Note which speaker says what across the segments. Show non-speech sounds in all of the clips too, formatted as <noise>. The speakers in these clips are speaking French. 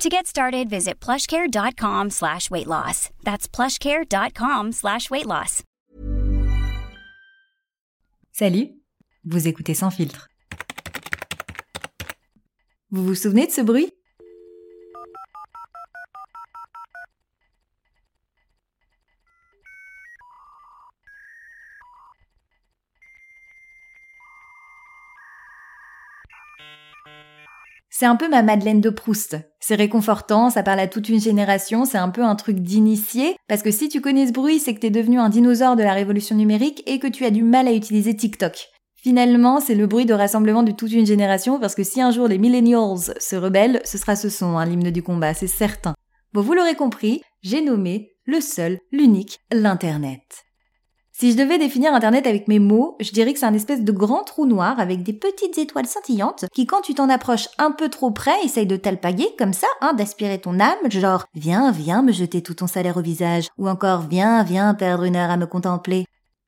Speaker 1: To get started, visit plushcare.com slash weight loss. That's plushcare.com slash weight loss.
Speaker 2: Salut, vous écoutez Sans filtre. Vous vous souvenez de ce bruit? C'est un peu ma Madeleine de Proust. C'est réconfortant, ça parle à toute une génération, c'est un peu un truc d'initié, parce que si tu connais ce bruit, c'est que t'es devenu un dinosaure de la révolution numérique et que tu as du mal à utiliser TikTok. Finalement, c'est le bruit de rassemblement de toute une génération, parce que si un jour les millennials se rebellent, ce sera ce son, hein, l'hymne du combat, c'est certain. Bon, vous l'aurez compris, j'ai nommé le seul, l'unique, l'Internet. Si je devais définir Internet avec mes mots, je dirais que c'est un espèce de grand trou noir avec des petites étoiles scintillantes qui, quand tu t'en approches un peu trop près, essayent de t'alpaguer comme ça, hein, d'aspirer ton âme, genre viens, viens me jeter tout ton salaire au visage, ou encore viens, viens perdre une heure à me contempler.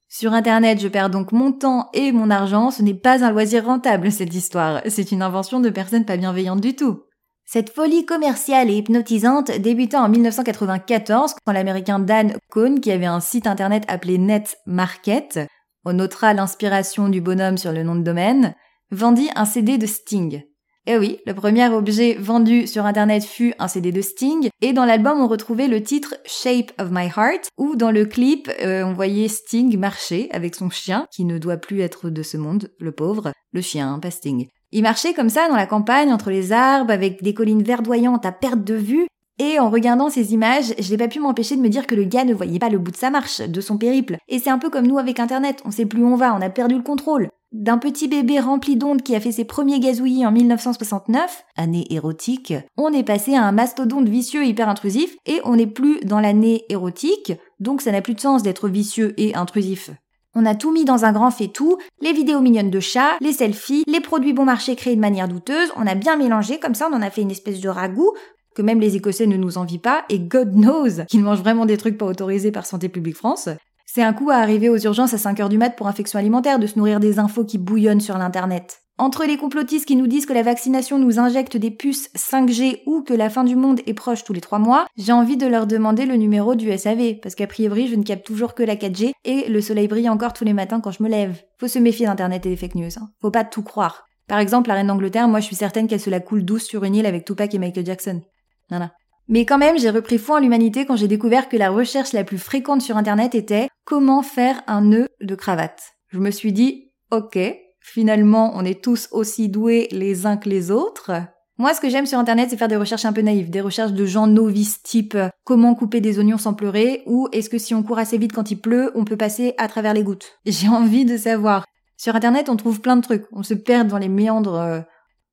Speaker 2: Sur Internet, je perds donc mon temps et mon argent, ce n'est pas un loisir rentable cette histoire, c'est une invention de personnes pas bienveillantes du tout. Cette folie commerciale et hypnotisante débuta en 1994 quand l'américain Dan Cohn, qui avait un site internet appelé Net Market, on notera l'inspiration du bonhomme sur le nom de domaine, vendit un CD de Sting. Eh oui, le premier objet vendu sur internet fut un CD de Sting, et dans l'album on retrouvait le titre Shape of My Heart, où dans le clip euh, on voyait Sting marcher avec son chien, qui ne doit plus être de ce monde, le pauvre, le chien, pas Sting. Il marchait comme ça dans la campagne, entre les arbres, avec des collines verdoyantes à perte de vue, et en regardant ces images, je n'ai pas pu m'empêcher de me dire que le gars ne voyait pas le bout de sa marche, de son périple. Et c'est un peu comme nous avec Internet, on sait plus où on va, on a perdu le contrôle. D'un petit bébé rempli d'ondes qui a fait ses premiers gazouillis en 1969, année érotique, on est passé à un mastodonte vicieux hyper intrusif, et on n'est plus dans l'année érotique, donc ça n'a plus de sens d'être vicieux et intrusif. On a tout mis dans un grand fait-tout, les vidéos mignonnes de chats, les selfies, les produits bon marché créés de manière douteuse, on a bien mélangé, comme ça on en a fait une espèce de ragoût, que même les Écossais ne nous envient pas, et God knows qu'ils mangent vraiment des trucs pas autorisés par Santé publique France. C'est un coup à arriver aux urgences à 5 heures du mat pour infection alimentaire de se nourrir des infos qui bouillonnent sur l'internet. Entre les complotistes qui nous disent que la vaccination nous injecte des puces 5G ou que la fin du monde est proche tous les 3 mois, j'ai envie de leur demander le numéro du SAV, parce qu'a priori je ne capte toujours que la 4G et le soleil brille encore tous les matins quand je me lève. Faut se méfier d'internet et des fake news, hein. faut pas tout croire. Par exemple, la reine d'Angleterre, moi je suis certaine qu'elle se la coule douce sur une île avec Tupac et Michael Jackson. Voilà. Mais quand même, j'ai repris foi en l'humanité quand j'ai découvert que la recherche la plus fréquente sur internet était comment faire un nœud de cravate. Je me suis dit, ok, finalement, on est tous aussi doués les uns que les autres. Moi, ce que j'aime sur Internet, c'est faire des recherches un peu naïves, des recherches de gens novices type euh, comment couper des oignons sans pleurer ou est-ce que si on court assez vite quand il pleut, on peut passer à travers les gouttes. <laughs> J'ai envie de savoir. Sur Internet, on trouve plein de trucs. On se perd dans les méandres euh,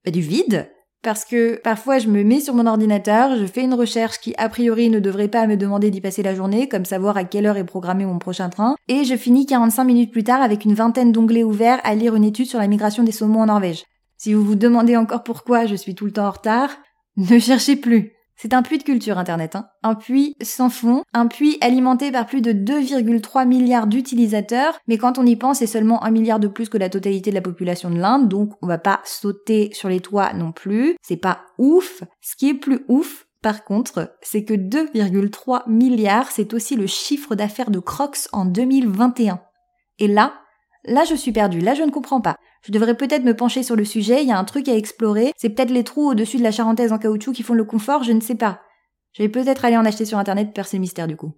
Speaker 2: bah, du vide parce que parfois je me mets sur mon ordinateur, je fais une recherche qui a priori ne devrait pas me demander d'y passer la journée, comme savoir à quelle heure est programmé mon prochain train, et je finis 45 minutes plus tard avec une vingtaine d'onglets ouverts à lire une étude sur la migration des saumons en Norvège. Si vous vous demandez encore pourquoi je suis tout le temps en retard, <laughs> ne cherchez plus. C'est un puits de culture Internet, hein. un puits sans fond, un puits alimenté par plus de 2,3 milliards d'utilisateurs, mais quand on y pense, c'est seulement un milliard de plus que la totalité de la population de l'Inde, donc on va pas sauter sur les toits non plus, c'est pas ouf. Ce qui est plus ouf, par contre, c'est que 2,3 milliards, c'est aussi le chiffre d'affaires de Crocs en 2021. Et là, là je suis perdue, là je ne comprends pas. Je devrais peut-être me pencher sur le sujet, il y a un truc à explorer, c'est peut-être les trous au-dessus de la charentaise en caoutchouc qui font le confort, je ne sais pas. Je vais peut-être aller en acheter sur internet, percer le mystère du coup.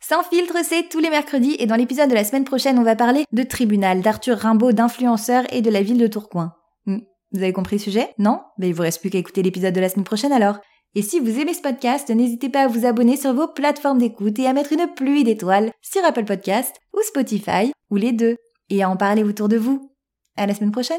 Speaker 2: Sans filtre, c'est tous les mercredis et dans l'épisode de la semaine prochaine, on va parler de tribunal, d'Arthur Rimbaud, d'influenceurs et de la ville de Tourcoing. Hmm. Vous avez compris le sujet? Non? Ben il vous reste plus qu'à écouter l'épisode de la semaine prochaine alors. Et si vous aimez ce podcast, n'hésitez pas à vous abonner sur vos plateformes d'écoute et à mettre une pluie d'étoiles sur Apple Podcast ou Spotify ou les deux et à en parler autour de vous. À la semaine prochaine!